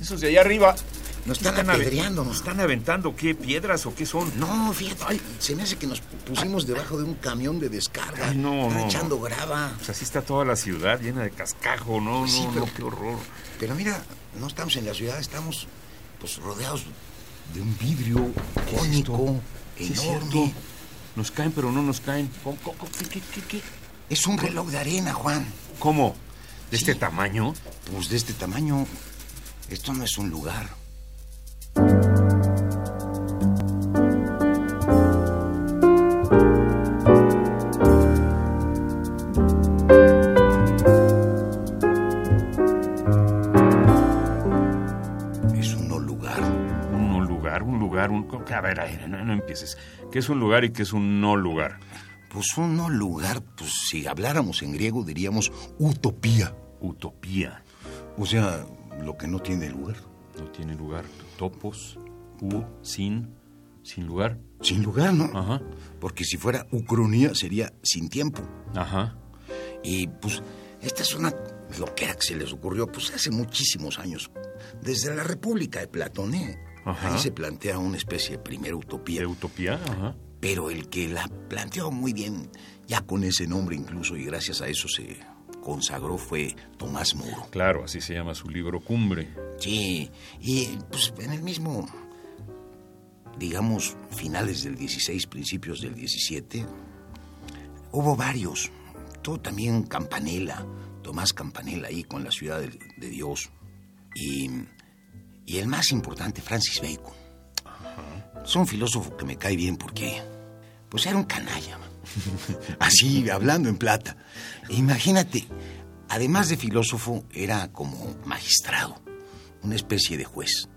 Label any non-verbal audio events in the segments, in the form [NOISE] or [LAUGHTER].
Esos de allá arriba. nos están ave- apedreando. ¿Nos están aventando qué? ¿Piedras o qué son? No, fíjate, se me hace que nos pusimos debajo de un camión de descarga. Ay, no, Están no, echando grava. Pues así está toda la ciudad llena de cascajo, no, Pues sí, no, pero- no, qué horror. Pero mira, no estamos en la ciudad, estamos pues rodeados de un vidrio cónico, es enorme. cierto. Nos caen, pero no nos caen. Qué, qué, qué, qué? Es un reloj de arena, Juan. ¿Cómo? ¿De este tamaño? Pues de este tamaño, esto no es un lugar. Es un no lugar. Un no lugar, un lugar, un... A ver, a ver, no, no empieces. ¿Qué es un lugar y qué es un no lugar? Pues un no lugar, pues si habláramos en griego diríamos utopía. Utopía. O sea, lo que no tiene lugar. No tiene lugar. Topos, u, sin, sin lugar. Sin lugar, ¿no? Ajá, Porque si fuera ucronía sería sin tiempo. ajá. Y pues esta es una loquera que se les ocurrió pues hace muchísimos años. Desde la República de Platón, ¿eh? Ajá. Ahí se plantea una especie de primera utopía. ¿De utopía? Ajá. Pero el que la planteó muy bien, ya con ese nombre incluso, y gracias a eso se consagró, fue Tomás Moro. Claro, así se llama su libro Cumbre. Sí, y pues en el mismo, digamos, finales del 16, principios del 17, hubo varios. Todo también Campanella, Tomás Campanella ahí con la ciudad de, de Dios. Y, y el más importante, Francis Bacon. Es un filósofo que me cae bien porque, pues era un canalla. [LAUGHS] Así, hablando en plata. Imagínate, además de filósofo, era como magistrado, una especie de juez.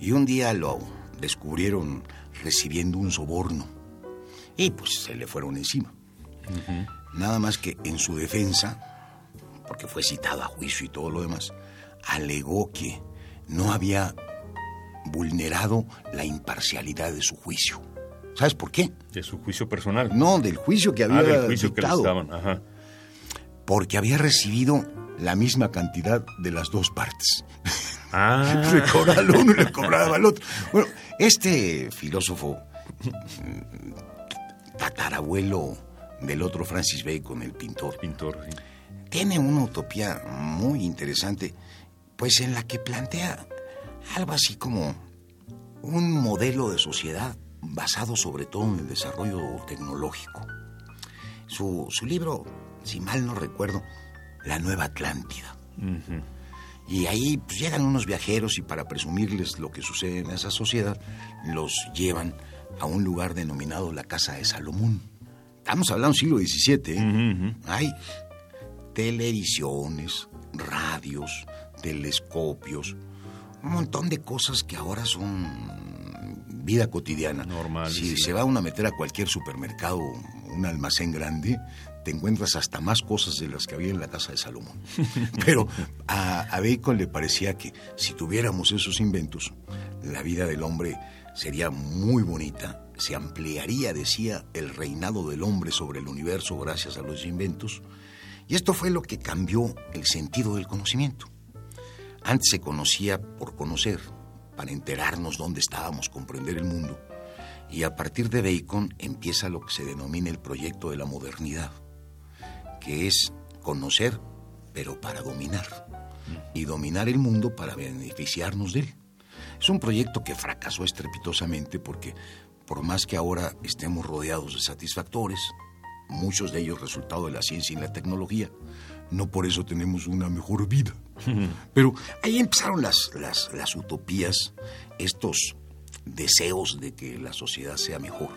Y un día lo descubrieron recibiendo un soborno. Y pues se le fueron encima. Nada más que en su defensa, porque fue citado a juicio y todo lo demás, alegó que no había vulnerado la imparcialidad de su juicio. ¿Sabes por qué? De su juicio personal. No, del juicio que había ah, del juicio que dictado. les daban. Ajá. Porque había recibido la misma cantidad de las dos partes. Ah, [LAUGHS] Le cobraba al uno y le cobraba al otro. Bueno, este filósofo, mm, tatarabuelo del otro Francis Bacon, el pintor, pintor. sí. tiene una utopía muy interesante, pues en la que plantea algo así como un modelo de sociedad basado sobre todo en el desarrollo tecnológico. Su, su libro, si mal no recuerdo, La Nueva Atlántida. Y ahí pues, llegan unos viajeros y para presumirles lo que sucede en esa sociedad, los llevan a un lugar denominado la Casa de Salomón. Estamos hablando siglo XVII, ¿eh? Ujú, ujú. Hay televisiones, radios, telescopios, un montón de cosas que ahora son vida cotidiana. Normal, Si se va uno a meter a cualquier supermercado, un almacén grande, te encuentras hasta más cosas de las que había en la casa de Salomón. [LAUGHS] Pero a, a Bacon le parecía que si tuviéramos esos inventos, la vida del hombre sería muy bonita, se ampliaría, decía, el reinado del hombre sobre el universo gracias a los inventos. Y esto fue lo que cambió el sentido del conocimiento. Antes se conocía por conocer, para enterarnos dónde estábamos, comprender el mundo. Y a partir de Bacon empieza lo que se denomina el proyecto de la modernidad, que es conocer, pero para dominar. Y dominar el mundo para beneficiarnos de él. Es un proyecto que fracasó estrepitosamente porque por más que ahora estemos rodeados de satisfactores, muchos de ellos resultado de la ciencia y la tecnología, no por eso tenemos una mejor vida. [LAUGHS] Pero ahí empezaron las, las, las utopías, estos deseos de que la sociedad sea mejor.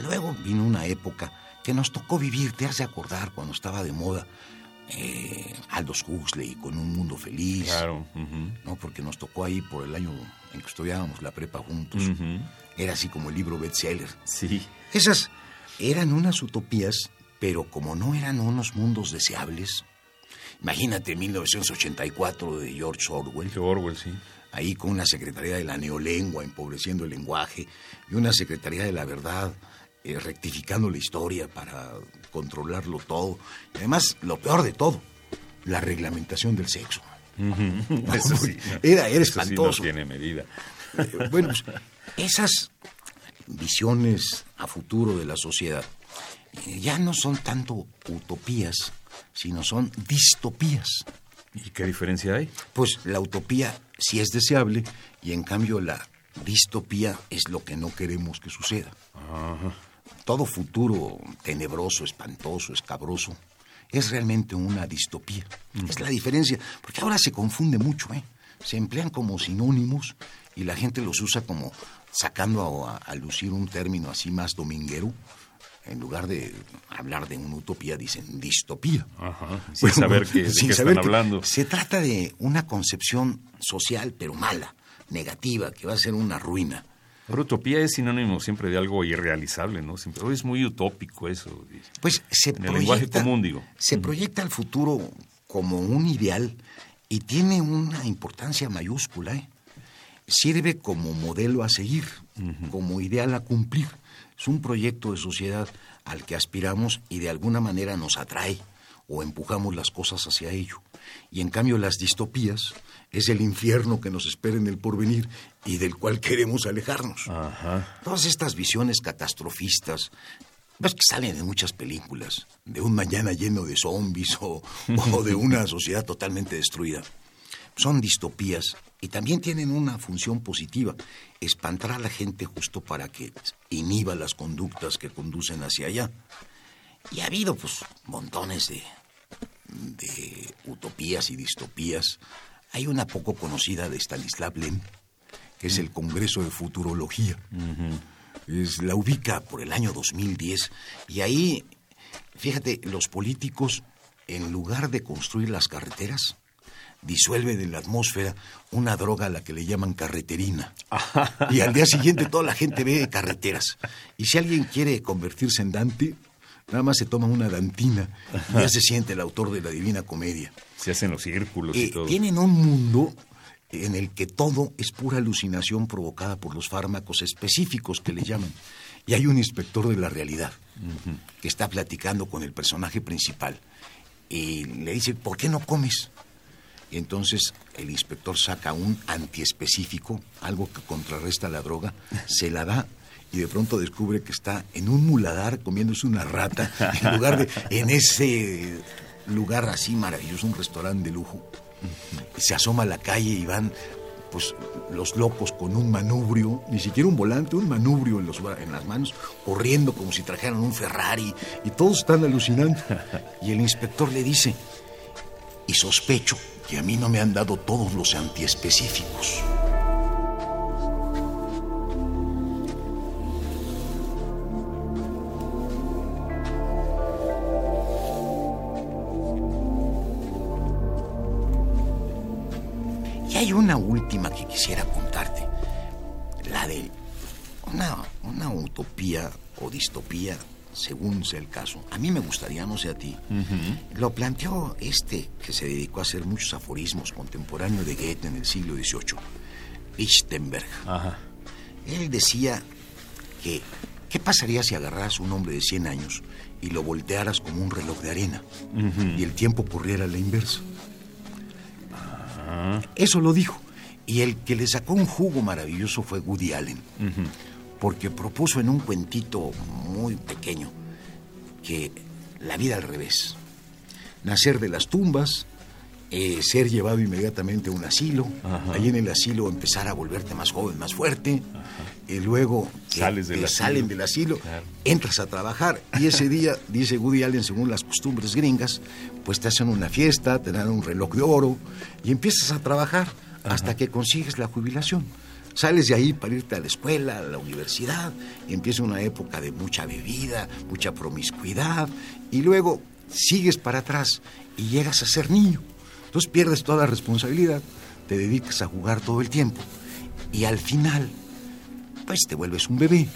Luego vino una época que nos tocó vivir, te has de acordar cuando estaba de moda eh, Aldous Huxley con Un Mundo Feliz. Claro. ¿no? Porque nos tocó ahí por el año en que estudiábamos la prepa juntos. Era así como el libro bestseller. Sí. Esas eran unas utopías, pero como no eran unos mundos deseables. Imagínate 1984 de George Orwell. Orwell, sí. Ahí con una Secretaría de la Neolengua empobreciendo el lenguaje y una Secretaría de la Verdad eh, rectificando la historia para controlarlo todo. Y además, lo peor de todo, la reglamentación del sexo. [LAUGHS] Eso sí, era, era espantoso. tiene medida. Eh, bueno, pues, esas visiones a futuro de la sociedad eh, ya no son tanto utopías, sino son distopías. ¿Y qué diferencia hay? Pues la utopía sí es deseable y en cambio la distopía es lo que no queremos que suceda. Todo futuro tenebroso, espantoso, escabroso, es realmente una distopía. Es la diferencia, porque ahora se confunde mucho, ¿eh? Se emplean como sinónimos y la gente los usa como sacando a, lucir un término así más dominguero. En lugar de hablar de una utopía, dicen distopía. Ajá, sin [LAUGHS] saber qué, de qué están hablando. Se trata de una concepción social, pero mala, negativa, que va a ser una ruina. Pero utopía es sinónimo siempre de algo irrealizable, ¿no? Siempre, es muy utópico eso. Pues se en el lenguaje común, digo. Se proyecta al futuro como un ideal y tiene una importancia mayúscula. ¿eh? Sirve como modelo a seguir, como ideal a cumplir. Es un proyecto de sociedad al que aspiramos y de alguna manera nos atrae o empujamos las cosas hacia ello. Y en cambio las distopías es el infierno que nos espera en el porvenir y del cual queremos alejarnos. Todas estas visiones catastrofistas, ves que salen en muchas películas, de un mañana lleno de zombies o, o de una [LAUGHS] sociedad totalmente destruida. Son distopías y también tienen una función positiva, espantar a la gente justo para que inhiba las conductas que conducen hacia allá. Y ha habido pues montones de, de utopías y distopías. Hay una poco conocida de Stanislav Lem, que es el Congreso de Futurología. es, la ubica por el año 2010 y ahí, fíjate, los políticos, en lugar de construir las carreteras, disuelven en la atmósfera una droga a la que le llaman carreterina. [LAUGHS] y al día siguiente toda la gente ve carreteras. Y si alguien quiere convertirse en Dante, Nada más se toma una dantina y ya se siente el autor de la Divina Comedia. Se hacen los círculos y eh, todo. Tienen un mundo en el que todo es pura alucinación provocada por los fármacos específicos que le llaman. Y hay un inspector de la realidad que está platicando con el personaje principal y le dice, ¿por qué no comes? Y entonces el inspector saca un antiespecífico, algo que contrarresta la droga, se la da y de pronto descubre que está en un muladar comiéndose una rata en lugar de en ese lugar así maravilloso, un restaurante de lujo. Se asoma a la calle y van pues los locos con un manubrio, ni siquiera un volante, un manubrio en, en las manos, corriendo como si trajeran un Ferrari y todos están alucinando. Y el inspector le dice, y sospecho que a mí no me han dado todos los antiespecíficos. Hay una última que quisiera contarte. La de una, una utopía o distopía, según sea el caso. A mí me gustaría, no sé a ti. Lo planteó este que se dedicó a hacer muchos aforismos contemporáneo de Goethe en el siglo XVIII, Lichtenberg. Él decía que, ¿qué pasaría si agarraras un hombre de 100 años y lo voltearas como un reloj de arena y el tiempo corriera a la inversa? Eso lo dijo. Y el que le sacó un jugo maravilloso fue Woody Allen, porque propuso en un cuentito muy pequeño que la vida al revés, nacer de las tumbas, eh, ser llevado inmediatamente a un asilo, ahí en el asilo empezar a volverte más joven, más fuerte, y luego Sales del salen del asilo, entras a trabajar. Y ese día, [LAUGHS] dice Woody Allen, según las costumbres gringas, pues te hacen una fiesta, te dan un reloj de oro y empiezas a trabajar hasta que consigues la jubilación. sales de ahí para irte a la escuela, a la universidad, y empieza una época de mucha bebida, mucha promiscuidad, y luego sigues para atrás y llegas a ser niño. Entonces pierdes toda responsabilidad, te dedicas a jugar todo el tiempo, y al final, pues te vuelves un bebé.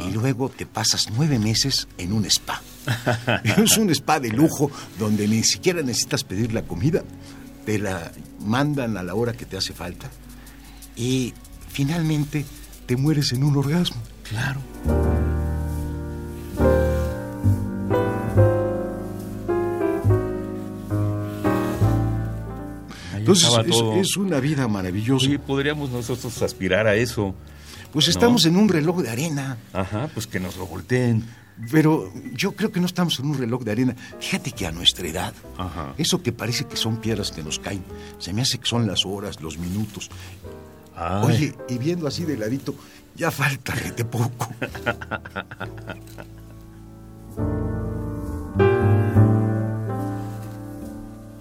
Y luego te pasas nueve meses en un spa. [LAUGHS] [LAUGHS] es un spa de lujo donde ni siquiera necesitas pedir la comida, te la mandan a la hora que te hace falta y finalmente te mueres en un orgasmo. Claro. Entonces es, una vida maravillosa. Sí, podríamos nosotros aspirar a eso. Pues estamos en un reloj de arena. Ajá, pues que nos lo volteen. Pero yo creo que no estamos en un reloj de arena. Fíjate que a nuestra edad, eso que parece que son piedras que nos caen, se me hace que son las horas, los minutos. Oye, y viendo así de ladito, ya falta de poco. [LAUGHS]